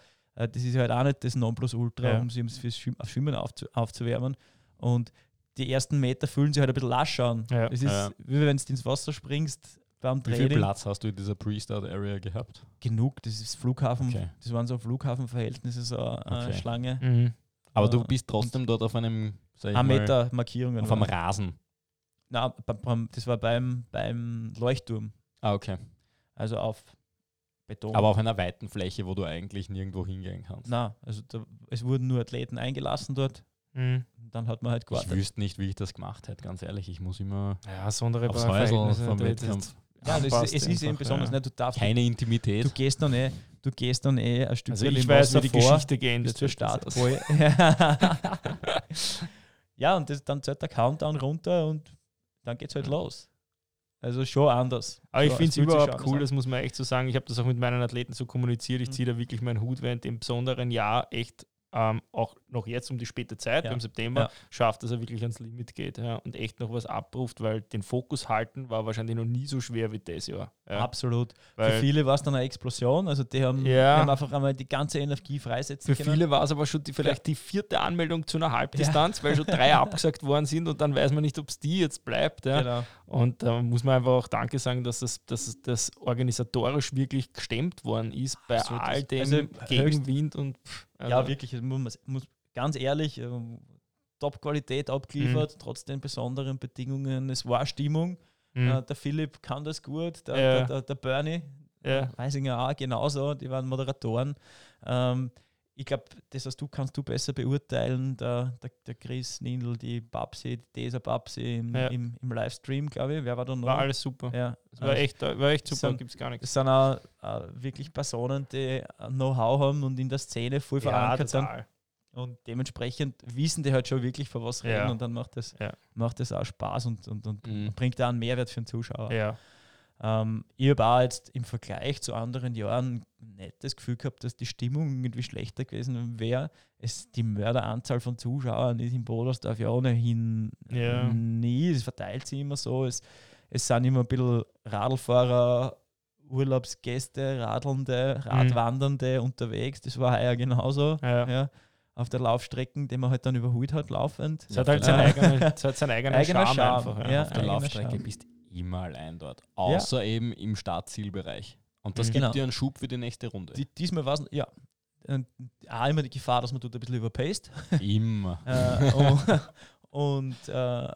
das ist halt auch nicht das Nonplusultra, Ja. um sich ums- fürs Schwimmen, auf Schwimmen aufzu, aufzuwärmen. Und die ersten Meter fühlen sich halt ein bisschen lasch an. Ja. Es ist Ja. wie wenn du ins Wasser springst beim Wie viel Training. Platz hast du in dieser Pre-Start-Area gehabt? Genug, das ist Flughafen, Okay. das waren so Flughafenverhältnisse, so eine Okay. Schlange. Mhm. Aber du bist trotzdem dort auf einem, sag ich Ein mal, Meter Markierungen. auf einem. Rasen. Beim- das war beim, beim Leuchtturm, Ah, okay. also auf Beton. Aber auf einer weiten Fläche, wo du eigentlich nirgendwo hingehen kannst. Na, also da, es wurden nur Athleten eingelassen dort. Mhm. Dann hat man halt Ich gewartet. wüsste nicht, wie ich das gemacht hätte, ganz ehrlich. Ich muss immer Ja, sonderbare aufs Häusl vom Wettkampf. Ja, das ist, es ist eben besonders. ja. Ne? Du, darfst, Keine du Intimität. gehst dann eh, du gehst dann eh ein Stück Also ich weiß, wie die Geschichte bis geendet zur Startboje. *laughs* ja, und das, dann zählt der Countdown runter und dann geht es halt los. Also schon anders. Aber ich finde es überhaupt cool, das muss man echt so sagen. Ich habe das auch mit meinen Athleten so kommuniziert. Ich Mhm. ziehe da wirklich meinen Hut, während dem besonderen Jahr echt ähm, auch noch jetzt um die späte Zeit, Ja. im September, Ja. schafft, dass er wirklich ans Limit geht ja, und echt noch was abruft, weil den Fokus halten war wahrscheinlich noch nie so schwer wie das Jahr. Absolut. Für weil viele war es dann eine Explosion. Also die haben, die haben einfach einmal die ganze Energie freisetzen für können. viele war es aber schon die, vielleicht die vierte Anmeldung zu einer Halbdistanz, weil schon drei *laughs* abgesagt worden sind und dann weiß man nicht, ob es die jetzt bleibt. Genau. Und da muss man einfach auch Danke sagen, dass das, dass das organisatorisch wirklich gestemmt worden ist bei Absolut. all dem Also Gegenwind und pff, Ja, also- wirklich. Muss, muss ganz ehrlich, ähm, Top-Qualität abgeliefert, Mhm. trotz den besonderen Bedingungen. Es war Stimmung. Mhm. Äh, der Philipp kann das gut, der, Ja. der, der, der Bernie, Ja. Weisinger auch genauso, die waren Moderatoren. Ähm, ich glaube, das hast du, kannst du besser beurteilen. Der, der, der Chris Nindl, die Babsi, die Desa Babsi im, Ja. im, im Livestream, glaube ich. Wer war da noch? War alles super. ja, Es war also echt, war echt super, gibt es gar nichts. es sind auch äh, wirklich Personen, die Know-how haben und in der Szene voll verankert sind. Und dementsprechend wissen die halt schon wirklich, von was reden Ja. und dann macht das, Ja. macht das auch Spaß und, und, und Mhm. bringt da einen Mehrwert für den Zuschauer. Ja. Ähm, ich habe auch jetzt im Vergleich zu anderen Jahren nicht das Gefühl gehabt, dass die Stimmung irgendwie schlechter gewesen wäre. Es, die Mörderanzahl von Zuschauern ist in Bodersdorf ja ohnehin Ja. nie. Es verteilt sich immer so. Es, es sind immer ein bisschen Radlfahrer, Urlaubsgäste, Radelnde, Radwandernde unterwegs. Das war heuer genauso. Ja. Ja, auf der Laufstrecken, die man halt dann überholt hat, laufend. Es hat halt seinen eigenen, *laughs* hat seinen eigenen Eigener Charme, Charme, einfach. ja. Ja. Auf der Laufstrecke Charme. bist immer allein dort. Außer eben im Startzielbereich. Und das Mhm. gibt Genau. dir einen Schub für die nächste Runde. Die, diesmal war es, ja, und auch immer die Gefahr, dass man tut ein bisschen überpaced. *laughs* immer. äh, und und äh,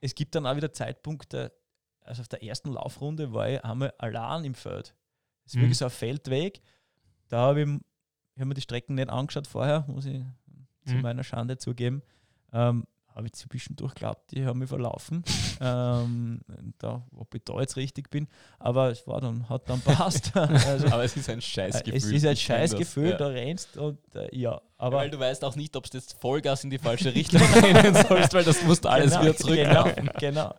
es gibt dann auch wieder Zeitpunkte, also auf der ersten Laufrunde war ich einmal allein im Feld. Es ist Mhm. wirklich so ein Feldweg. Da habe ich, ich hab mir die Strecken nicht angeschaut vorher, muss ich zu Mhm. meiner Schande zugeben. Ähm, habe ich zwischendurch geglaubt, die haben mich verlaufen. *laughs* ähm, da, ob ich da jetzt richtig bin. Aber es war dann, hat dann passt. *laughs* also, Aber es ist ein Scheißgefühl. es ist ein Ich Scheißgefühl, da rennst und äh, ja, aber weil du weißt auch nicht, ob du jetzt Vollgas in die falsche *laughs* Richtung rennen sollst, weil das musst alles genau, wieder zurücklaufen. Genau,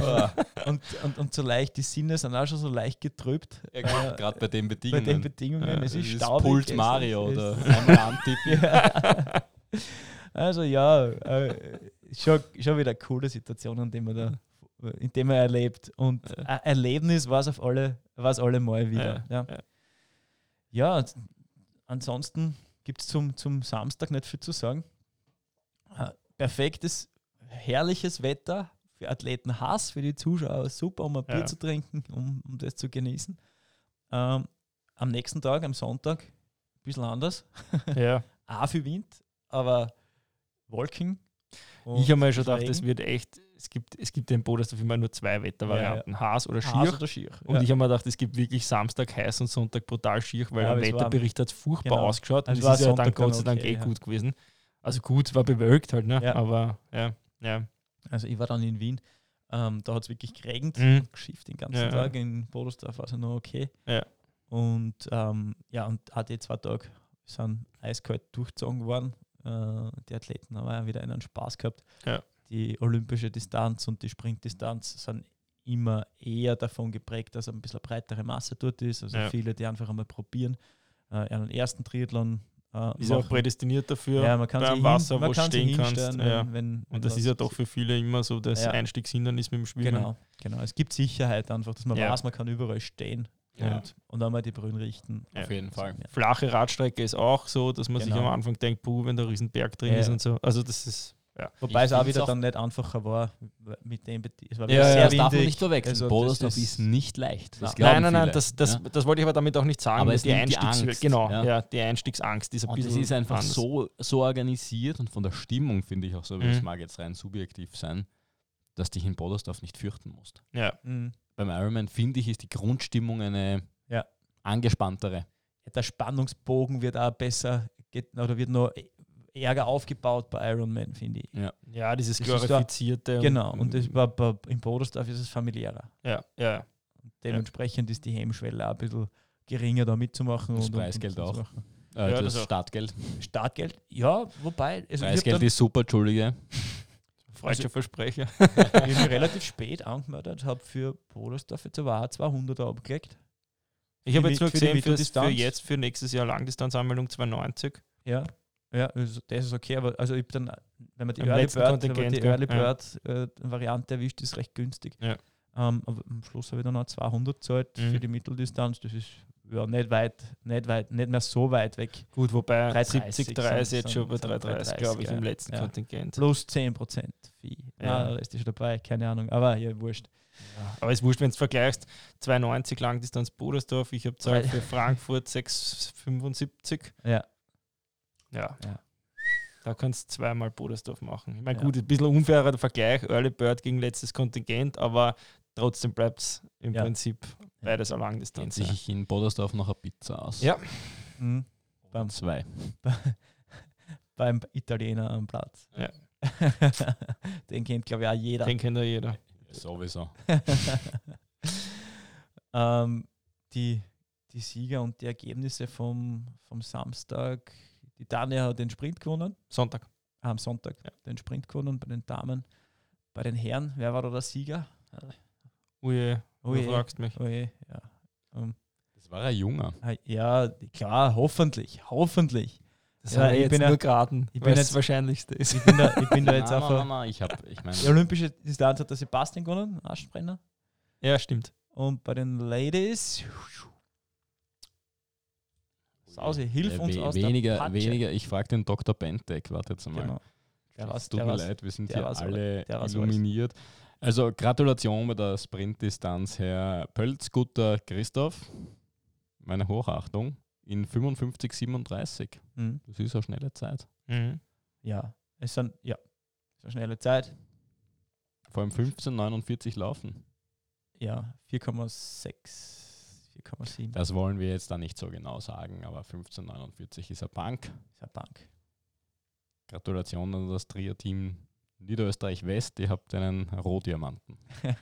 genau. Und, und, und so leicht, die Sinne sind auch schon so leicht getrübt. ja, Äh, Gerade bei den bei Bedingungen. den Bedingungen. Ja, es ist staubig. Puls es Mario ist, oder es- einmal antippen. Ja. Also ja, äh, schon, schon wieder eine coole Situation, in der man da, in dem man erlebt. Und Ja. ein Erlebnis war es auf alle, war es alle Mal wieder. Ja, ja. ja. ansonsten gibt es zum, zum Samstag nicht viel zu sagen. Äh, Perfektes, herrliches Wetter für Athleten Hass, für die Zuschauer super, um ein Bier Ja. zu trinken, um, um das zu genießen. Ähm, am nächsten Tag, am Sonntag, ein bisschen anders Ja. *laughs* auch viel Wind, aber Wolken. Ich habe mir schon gedacht, es Regen. wird echt, es gibt, es gibt den Bodersdorf immer nur zwei Wettervarianten, Haas oder Schier. Haas oder Schier. Und ich habe mir gedacht, es gibt wirklich Samstag heiß und Sonntag brutal schier, weil Ja, war- Wetterbericht hat es furchtbar genau. ausgeschaut. Und Es ist ja dann Gott sei Dank okay, eh ja. gut gewesen. Also gut, war bewölkt halt, ne? Ja. Aber ja, ja. Also ich war dann in Wien, ähm, da hat es wirklich geregnet Mhm. und geschifft den ganzen Ja. Tag. In Bodersdorf war es noch okay. Ja. Und ähm, ja, und die zwei Tage sind eiskalt durchgezogen worden. Äh, die Athleten haben ja wieder einen Spaß gehabt. Ja. Die olympische Distanz und die Sprintdistanz sind immer eher davon geprägt, dass ein bisschen breitere Masse dort ist. Also Ja. viele, die einfach einmal probieren, äh, einen ersten Triathlon äh, Ist auch prädestiniert dafür. ja, man kann beim Wasser, hin, wo kann stehen kannst, ja. wenn, wenn, Und das ist ja doch für viele immer so das. Einstiegshindernis mit dem Schwimmen. Genau, genau. Es gibt Sicherheit einfach, dass man weiß, man kann überall stehen Ja. und, und einmal die Brühen richten. Auf jeden Fall. Ja. Flache Radstrecke ist auch so, dass man sich Genau. am Anfang denkt, puh, wenn da ein Riesenberg drin Ja. ist und so. Also das ist, ja. Wobei Ich es auch wieder auch- dann nicht einfacher war mit dem Es war Ja, wieder ja, sehr das darf man windig. nicht verwechseln. Also das Bodersdorf ist- ist nicht leicht. Das Nein. Nein, nein, nein, viele, das, das, ja? das wollte ich aber damit auch nicht sagen. Aber es die nimmt die Einstiegs Angst, genau, ja. ja. die Einstiegsangst ist ein Und es bisschen ist einfach anders. so, so organisiert und von der Stimmung finde ich auch so, Mhm. das mag jetzt rein subjektiv sein, dass dich in Bodersdorf nicht fürchten musst. Ja, Mhm. Beim Ironman finde ich, ist die Grundstimmung eine Ja. angespanntere. Der Spannungsbogen wird auch besser geht, oder wird noch ärger aufgebaut bei Ironman, finde ich. ja dieses Das ist da- glorifizierte. Genau, und das war bei, in Bodersdorf ist es familiärer. Ja, ja. Dementsprechend ist die Hemmschwelle auch ein bisschen geringer, da mitzumachen. Das und, und- Preisgeld und auch. Äh, Ja, das das auch. Startgeld. Startgeld, ja, wobei, also Preisgeld ist super, Entschuldige. Falscher Also- Versprecher. *laughs* hab mich relativ spät angemeldet, habe für Bodersdorf jetzt aber auch 200 abgelegt. Ich habe Für jetzt nur für gesehen, für Mitteldistanz? jetzt, für nächstes Jahr Langdistanzanmeldung 290. Ja, ja also das ist okay, aber also ich dann, wenn man die Im Early letzten Bird, wenn man Kontingent, die gell? Early Ja. Bird äh, Variante erwischt, ist recht günstig. Ja. Ähm, am Schluss habe ich dann auch 200 gezahlt Mhm. für die Mitteldistanz. Das ist ja nicht weit, nicht weit, nicht mehr so weit weg. Gut, wobei 330 70, 30 sind- jetzt schon bei sind 330, glaube ich, im 330, letzten ja. Kontingent. Plus 10% Fee. Ja. Ja. der Rest ist schon dabei, keine Ahnung. Aber ja, wurscht. Aber es ist wurscht, wenn du vergleichst, 290 Langdistanz Bodersdorf, ich habe zahlt für Frankfurt 675. Ja. Ja. Ja. Da kannst du zweimal Bodersdorf machen. Ich meine, Ja. gut, ein bisschen unfairer Vergleich, Early Bird gegen letztes Kontingent, aber trotzdem bleibt es im Ja. Prinzip beides eine Geht Langdistanz. sich in Bodersdorf noch eine Pizza aus. Ja. Mhm. Beim, Zwei. *laughs* beim Italiener am Platz. Ja. *laughs* Den kennt, glaube ich, auch jeder. Den kennt ja jeder. Sowieso. *laughs* ähm, die, die Sieger und die Ergebnisse vom, vom Samstag. Die Tanja hat den Sprint gewonnen, Sonntag. ah, am Sonntag Ja. den Sprint gewonnen bei den Damen. Bei den Herren, wer war da der Sieger? Uje, Oh du je. fragst mich. Oh je, ja. Ähm, Das war ein Junger. ah, ja, klar, hoffentlich, hoffentlich. Das Ja, ich jetzt bin nur ja- geraten, ich bin jetzt- das Wahrscheinlichste ist. Ich bin da, ich bin da *laughs* jetzt nein, einfach. nein, nein, ich habe, ich meine, Die olympische Distanz hat der Sebastian gewonnen, Aschenbrenner. Ja, stimmt. Und bei den Ladies. Sausi, hilf äh, uns aus weniger, der Patsche. weniger. Ich frage den Dr. Bentek, warte jetzt einmal. Genau. Der es tut der mir leid, wir sind der hier alle illuminiert. Also Gratulation bei der Sprintdistanz, Herr Pölzgutter Christoph. Meine Hochachtung. In 55,37. Mhm. Das ist eine schnelle Zeit. Mhm. Ja, es sind, ja, es ist eine schnelle Zeit. Vor allem 15,49 laufen. Ja, 4,6, 4,7 Das wollen wir jetzt da nicht so genau sagen, aber 15,49 ist eine Bank. ist eine Bank. Gratulation an das Trier-Team Niederösterreich West. Ihr habt einen Rohdiamanten. *laughs*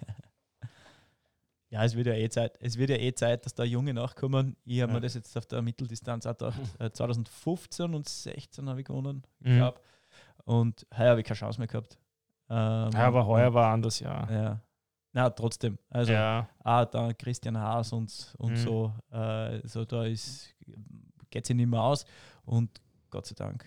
Ja, es wird ja eh Zeit, es wird ja eh Zeit, dass da Junge nachkommen. Ich habe Ja. mir das jetzt auf der Mitteldistanz auch gedacht. *laughs* Äh, 2015 und 16 habe ich gewonnen, ich Mhm. glaube. Und heuer habe ich keine Chance mehr gehabt. Ähm, Ja, aber heuer war anders, ja. Ja. Na, trotzdem. Also, ja. ah, da Christian Haas und, und Mhm. so. Äh, so da ist, geht sie nicht mehr aus. Und Gott sei Dank.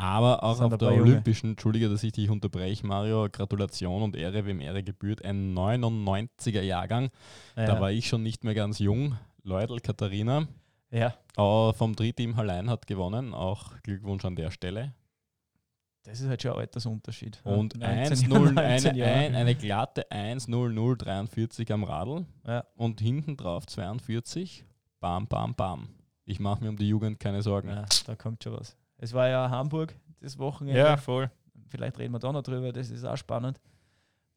Aber auch auf der paar Junge. Olympischen, entschuldige, dass ich dich unterbreche, Mario, Gratulation und Ehre, wem Ehre gebührt, ein 99er Jahrgang. Ja, Da war ich schon nicht mehr ganz jung. Leudl Katharina ja, vom Tri-Team Hallein hat gewonnen. Auch Glückwunsch an der Stelle. das ist halt schon ein Altersunterschied. Und 19 1-0, Jahre, eine, 19 Jahre. ein, eine glatte 1-0-0-43 am Radl. Ja. Und hinten drauf 42. Bam, bam, bam. Ich mache mir um die Jugend keine Sorgen. Ja, da kommt schon was. Es war ja Hamburg das Wochenende. ja, voll. Vielleicht reden wir da noch drüber, das ist auch spannend.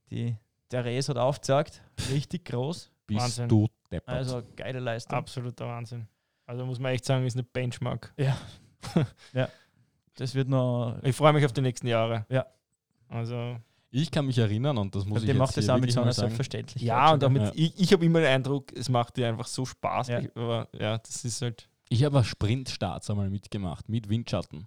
die Therese hat aufgezeigt, richtig groß. *laughs* Bist Wahnsinn. du deppert. Also geile Leistung. Absoluter Wahnsinn. Also muss man echt sagen, ist eine Benchmark. *laughs* Das wird noch. Ich freue mich auf die nächsten Jahre. Ja. Also, ich kann mich erinnern und das muss ich der jetzt macht das auch mit so einer. Selbstverständlichkeit. ja, und damit, Ja. ich, ich habe immer den Eindruck, es macht dir einfach so Spaß. Ja. Ich, aber ja, das ist halt. Ich habe Sprintstarts einmal mitgemacht, mit Windschatten.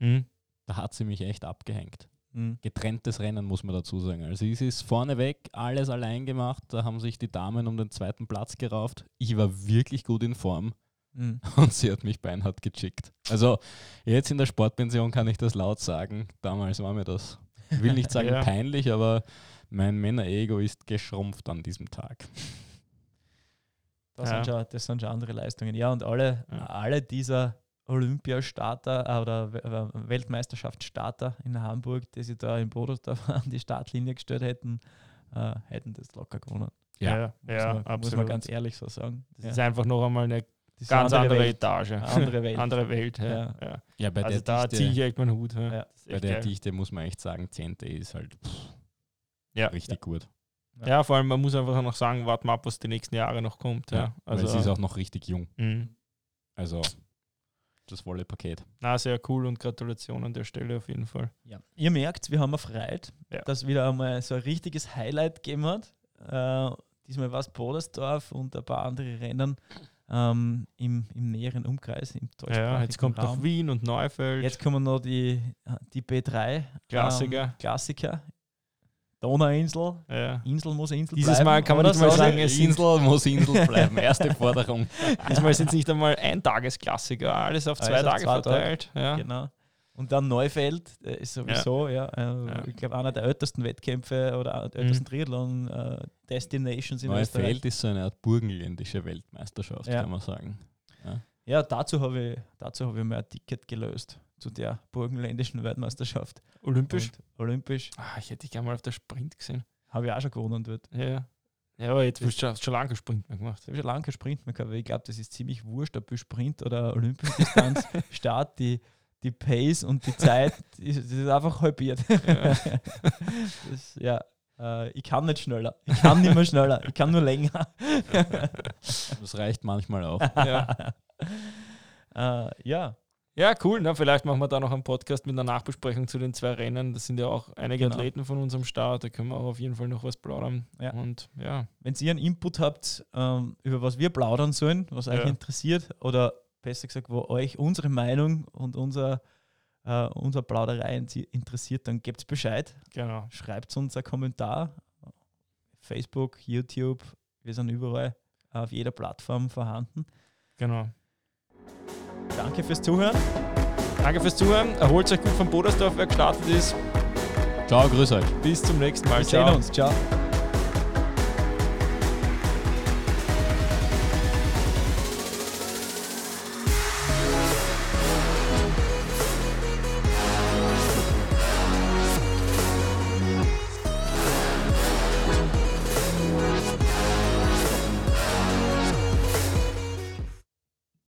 Mhm. Da hat sie mich echt abgehängt. Mhm. Getrenntes Rennen, muss man dazu sagen. Also es ist vorneweg alles allein gemacht. Da haben sich die Damen um den zweiten Platz gerauft. Ich war wirklich gut in Form Mhm. *laughs* und sie hat mich beinhart gechickt. Also jetzt in der Sportpension kann ich das laut sagen. Damals war mir das, ich will nicht *laughs* sagen Ja. peinlich, aber mein Männer-Ego ist geschrumpft an diesem Tag. Das, Ja. sind schon, das sind schon andere Leistungen. Ja, und alle, Ja. alle dieser Olympiastarter äh, oder We- Weltmeisterschaftsstarter in Hamburg, die sich da in Bodersdorf *laughs* an die Startlinie gestellt hätten, äh, hätten das locker gewonnen. Ja. ja, Muss, ja man, muss absolut. man ganz ehrlich so sagen. das Ja. ist einfach noch einmal eine Das ganz andere, Welt. Etage. Andere Welt. *laughs* andere Welt, ja. Ja. ja. Bei Also der da Dichte- ziehe ich echt meinen Hut. Ja. Bei der geil. Dichte muss man echt sagen, 10. ist halt pff, Ja. richtig gut. Ja, vor allem, man muss einfach noch sagen, warten wir ab, was die nächsten Jahre noch kommt. Ja. Weil Also, sie ist auch noch richtig jung. mh. Also das volle Paket. Na, sehr cool und Gratulation an der Stelle auf jeden Fall. Ja. Ihr merkt, wir haben erfreut, Ja. dass wieder einmal so ein richtiges Highlight gegeben hat. Äh, diesmal war es Bodersdorf und ein paar andere Rennen ähm, im, im näheren Umkreis, im Ja, deutschsprachigen jetzt kommt Raum. noch Wien und Neufeld. Jetzt kommen noch die, die B3 Klassiker. Ähm, Klassiker. Donauinsel. ja. Insel muss Insel Dieses bleiben. Mal kann man nicht mal sagen, es Insel muss Insel bleiben. Erste Forderung. *laughs* Diesmal sind es nicht einmal Eintagesklassiker, alles auf zwei Alles auf Tage zwei Tage. verteilt. Ja. Genau. Und dann Neufeld äh, ist sowieso, ja, äh, Ja. ich glaube, einer der ältesten Wettkämpfe oder der Mhm. ältesten Triathlon-Destinations in Österreich. Neufeld ist so eine Art burgenländische Weltmeisterschaft, Ja. kann man sagen. Ja, dazu habe ich, dazu habe ich mir ein Ticket gelöst zu der burgenländischen Weltmeisterschaft. Olympisch. Und olympisch Ah, ich hätte dich gerne mal auf der Sprint gesehen. habe ich auch schon gewonnen dort. Ja. Ja, aber jetzt hast du schon, lange keinen Sprint mehr gemacht. Ich habe schon lange keinen Sprint mehr gehabt, weil ich glaube, das ist ziemlich wurscht, ob du Sprint oder olympische Distanz *laughs* Start, die, die Pace und die Zeit, *laughs* das ist einfach halbiert. Ja. *laughs* das, ja, äh, ich kann nicht schneller. Ich kann nicht mehr schneller. Ich kann nur länger. Das reicht manchmal auch. ja. äh, ja, ja, cool. Na, vielleicht machen wir da noch einen Podcast mit einer Nachbesprechung zu den zwei Rennen. Das sind ja auch einige Genau. Athleten von unserem Start. Da können wir auch auf jeden Fall noch was plaudern. Ja. Und ja, wenn ihr einen Input habt, ähm, über was wir plaudern sollen, was euch Ja. interessiert, oder besser gesagt, wo euch unsere Meinung und unser, äh, unser Plauderei interessiert, dann gebt Bescheid. genau. Schreibt uns einen Kommentar. Facebook, YouTube, wir sind überall auf jeder Plattform vorhanden. Genau. Danke fürs Zuhören. Danke fürs Zuhören. Erholt euch gut vom Bodersdorf, wer gestartet ist. Ciao, grüß euch. Bis zum nächsten Mal. Wir sehen uns. Ciao.